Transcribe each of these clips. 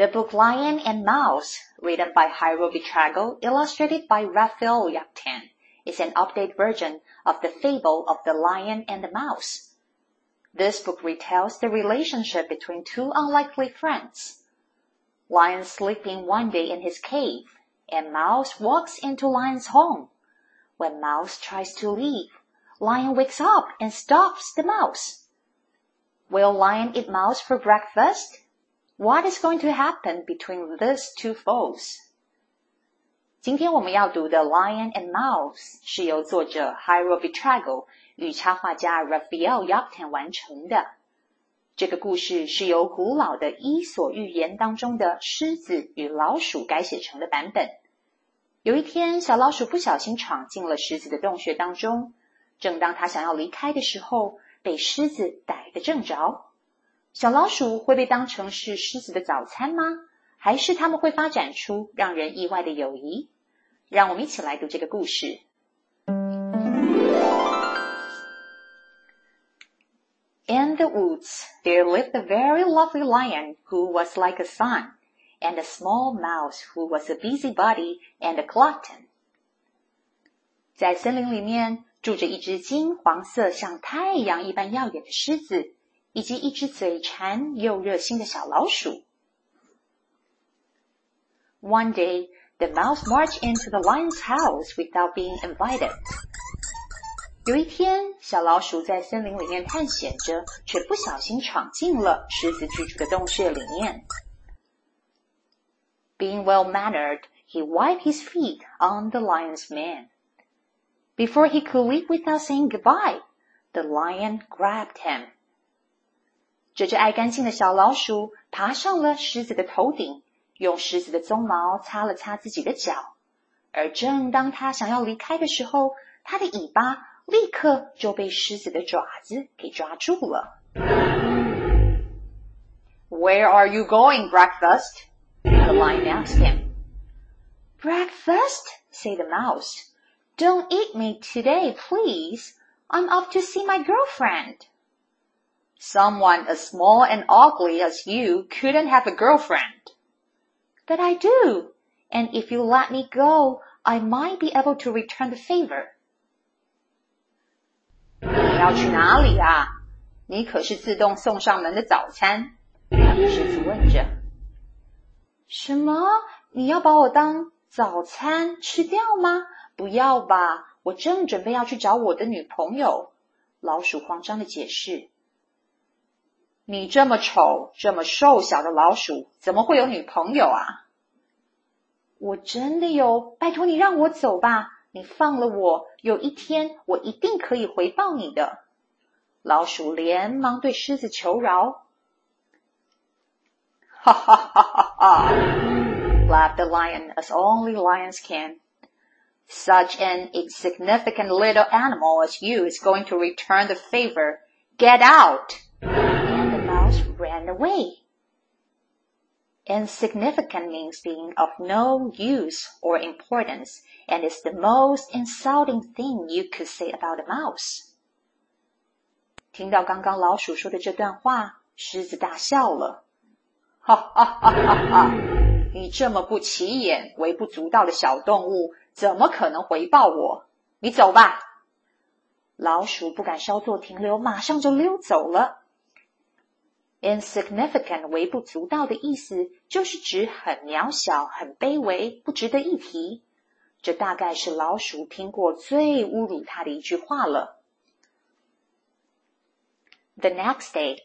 The book Lion and Mouse, written by Jairo Buitrago, illustrated by Rafael Yockteng, is an updated version of the fable of the lion and the mouse. This book retells the relationship between two unlikely friends. Lion sleeping one day in his cave, and Mouse walks into Lion's home. When Mouse tries to leave, Lion wakes up and stops the mouse. Will Lion eat Mouse for breakfast? What is going to happen between these two foes? 今天我们要读的《Lion and Mouse》是由作者 Hiro Betrago 与插画家 Raphael Yaktan 完成的。这个故事是由古老的伊索寓言当中的狮子与老鼠改写成的版本。有一天，小老鼠不小心闯进了狮子的洞穴当中。正当它想要离开的时候，被狮子逮得正着。小老鼠会被当成是狮子的早餐吗？还是他们会发展出让人意外的友谊？让我们一起来读这个故事。In the woods, there lived a very lovely lion who was like a son, and a small mouse who was a busybody and a glutton. 在森林里面住着一只金黄色、像太阳一般耀眼的狮子。以及一只嘴馋又热心的小老鼠。One day, the mouse marched into the lion's house without being invited. 有一天，小老鼠在森林里面探险着，却不小心闯进了狮子居住的洞穴里面。Being well mannered, he wiped his feet on the lion's mane. Before he could leave without saying goodbye, the lion grabbed him. 这只爱干净的小老鼠爬上了狮子的头顶，用狮子的鬃毛擦了擦自己的脚。而正当它想要离开的时候，它的尾巴立刻就被狮子的爪子给抓住了。Where are you going, breakfast? The lion asked him. Breakfast? said the mouse. Don't eat me today, please. I'm off to see my girlfriend. Someone as small and ugly as you couldn't have a girlfriend. But I do, and if you let me go, I might be able to return the favor. 你要去哪里啊？你可是自动送上门的早餐。狮子问着。什么？你要把我当早餐吃掉吗？不要吧，我正准备要去找我的女朋友。老鼠慌张的解释。 你这么丑、这么瘦小的老鼠，怎么会有女朋友啊？我真的有，拜托你让我走吧！你放了我，有一天我一定可以回报你的。老鼠连忙对狮子求饶。哈哈哈哈哈！laughed the lion as only lions can. Such an insignificant little animal as you is going to return the favor. Get out! ran away. Insignificant means being of no use or importance and is the most insulting thing you could say about a mouse. 听到刚刚老鼠说的这段话，狮子大笑了，哈哈哈哈哈！你这么不起眼、微不足道的小动物，怎么可能回报我？你走吧。老鼠不敢稍作停留，马上就溜走了。 Insignificant 微不足道的意思，就是指很渺小、很卑微、不值得一提。这大概是老鼠听过最侮辱它的一句话了。The next day,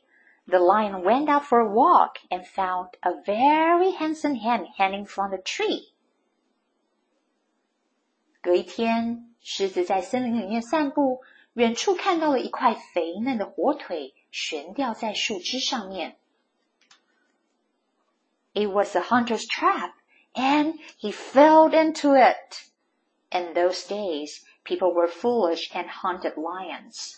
the lion went out for a walk and found a very handsome hen hanging from the tree. 隔一天，狮子在森林里面散步，远处看到了一块肥嫩的火腿。悬吊在树枝上面。It was a hunter's trap, and he fell into it. In those days, people were foolish and hunted lions.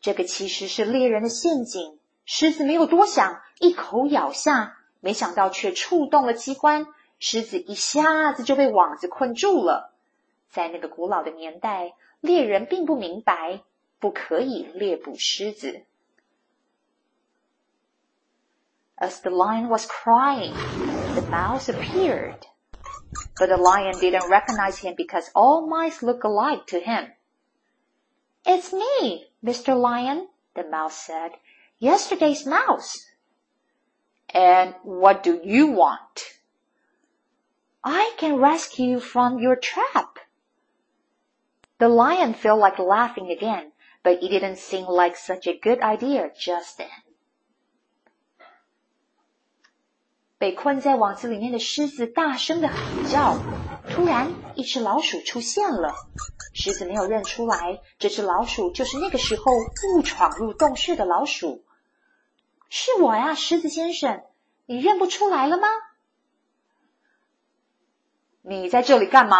这个其实是猎人的陷阱。狮子没有多想，一口咬下，没想到却触动了机关，狮子一下子就被网子困住了。在那个古老的年代，猎人并不明白 不可以猎捕狮子。As the lion was crying, the mouse appeared. But the lion didn't recognize him because all mice look alike to him. It's me, Mr. Lion, the mouse said. Yesterday's mouse. And what do you want? I can rescue you from your trap. The lion felt like laughing again, but it didn't seem like such a good idea just then. 被困在网子里面的狮子大声的喊叫。突然，一只老鼠出现了。狮子没有认出来，这只老鼠就是那个时候误闯入洞穴的老鼠。是我呀，狮子先生，你认不出来了吗？你在这里干嘛？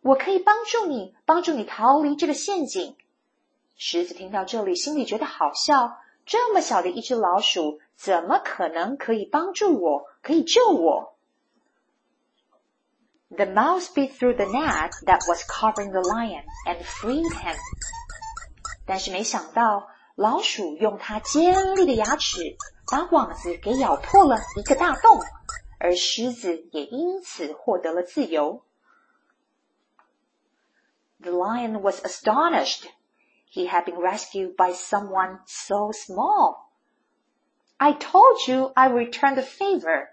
我可以帮助你，帮助你逃离这个陷阱。狮子听到这里，心里觉得好笑。这么小的一只老鼠，怎么可能可以帮助我，可以救我？The mouse bit through the net that was covering the lion and freed him。但是没想到，老鼠用它尖利的牙齿把网子给咬破了一个大洞，而狮子也因此获得了自由。The lion was astonished he had been rescued by someone so small. I told you I would return the favor,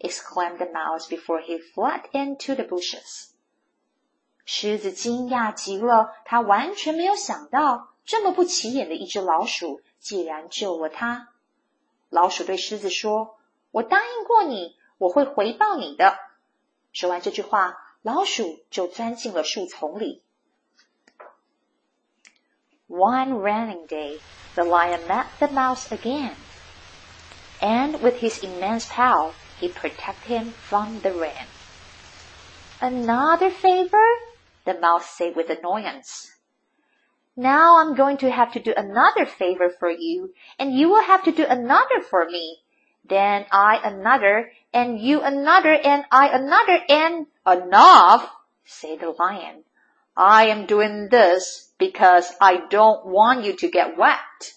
exclaimed the mouse before he fled into the bushes. 狮子惊讶极了，他完全没有想到，这么不起眼的一只老鼠竟然救了他。老鼠对狮子说：“我答应过你，我会回报你的。”说完这句话，老鼠就钻进了树丛里。 One raining day, the lion met the mouse again, and with his immense power, he protected him from the rain. Another favor? The mouse said with annoyance. Now I'm going to have to do another favor for you, and you will have to do another for me. Then I another, and you another, and I another, and enough, said the lion. I am doing this because I don't want you to get wet.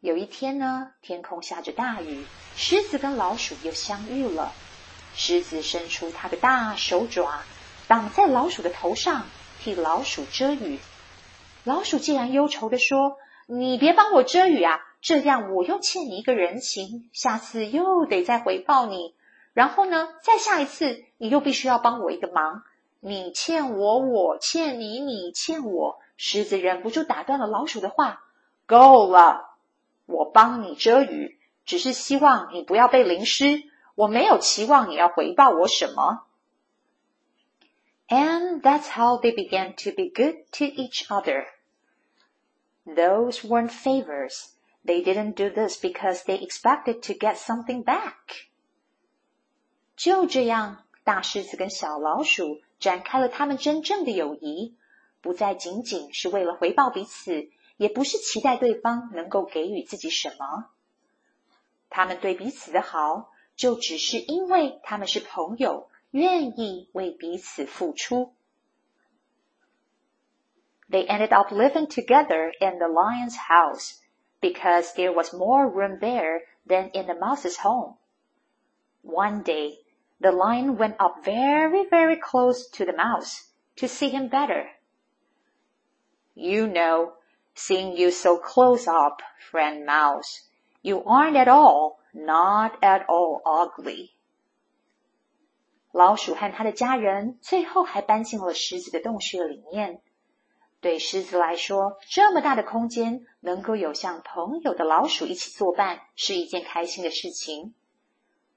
有一天呢，天空下着大雨，狮子跟老鼠又相遇了。狮子伸出它的大手爪，挡在老鼠的头上，替老鼠遮雨。老鼠竟然忧愁的说：“你别帮我遮雨啊，这样我又欠你一个人情，下次又得再回报你。然后呢，再下一次，你又必须要帮我一个忙。”你欠我，我欠你，你欠我。狮子忍不住打断了老鼠的话：“够了，我帮你遮雨，只是希望你不要被淋湿。我没有期望你要回报我什么。” And that's how they began to be good to each other. Those weren't favors. They didn't do this because they expected to get something back. 就这样，大狮子跟小老鼠 展开了他们真正的友谊，不再仅仅是为了回报彼此，也不是期待对方能够给予自己什么。他们对彼此的好，就只是因为他们是朋友，愿意为彼此付出。They ended up living together in the lion's house because there was more room there than in the mouse's home. One day, the lion went up very, very close to the mouse to see him better. You know, seeing you so close up, friend mouse, you aren't at all, not at all ugly. 老鼠和他的家人最后还搬进了狮子的洞穴里面。对狮子来说，这么大的空间，能够有像朋友的老鼠一起作伴，是一件开心的事情。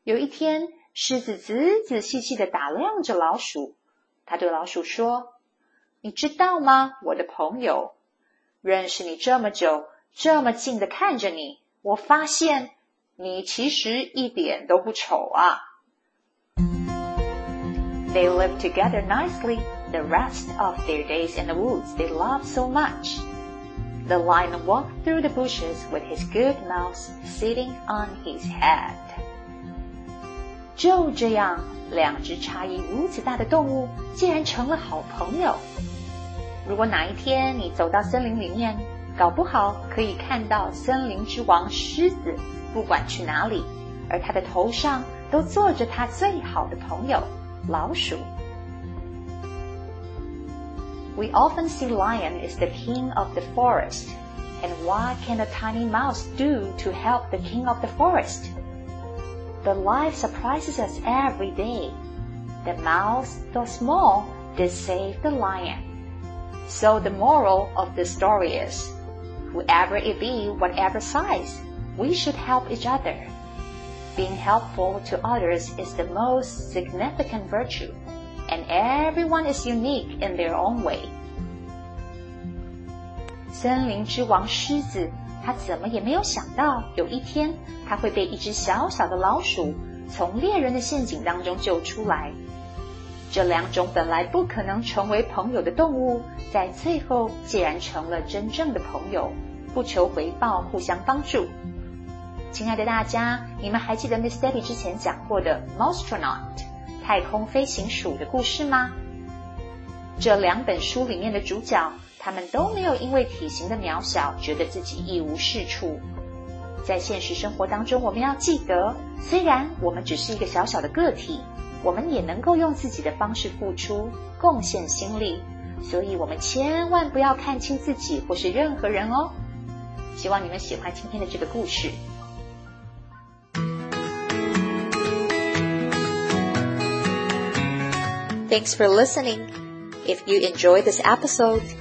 有一天， 狮子仔仔细细的打量着老鼠，他对老鼠说：“你知道吗，我的朋友，认识你这么久，这么近的看着你，我发现 你其实一点都不丑啊。They lived together nicely the rest of their days in the woods they loved so much. The lion walked through the bushes with his good mouse sitting on his head. 就这样，两只差异如此大的动物竟然成了好朋友。如果哪一天你走到森林里面，搞不好可以看到森林之王狮子，不管去哪里，而他的头上都坐着他最好的朋友。老鼠。We often see lion is the king of the forest. And what can a tiny mouse do to help the king of the forest? The life surprises us every day. The mouse, though small, did save the lion. So the moral of the story is, whoever it be, whatever size, we should help each other. Being helpful to others is the most significant virtue, and everyone is unique in their own way. 森林之王狮子， 他怎么也没有想到，有一天他会被一只小小的老鼠从猎人的陷阱当中救出来。这两种本来不可能成为朋友的动物，在最后竟然成了真正的朋友，不求回报，互相帮助。亲爱的大家，你们还记得 Miss Debbie 之前讲过的 Mostronaut 太空飞行鼠的故事吗？这两本书里面的主角，他们都没有因为体型的渺小，觉得自己一无是处。在现实生活当中，我们要记得，虽然我们只是一个小小的个体，我们也能够用自己的方式付出，贡献心力。所以，我们千万不要看清自己或是任何人哦。希望你们喜欢今天的这个故事。Thanks for listening. If you enjoy this episode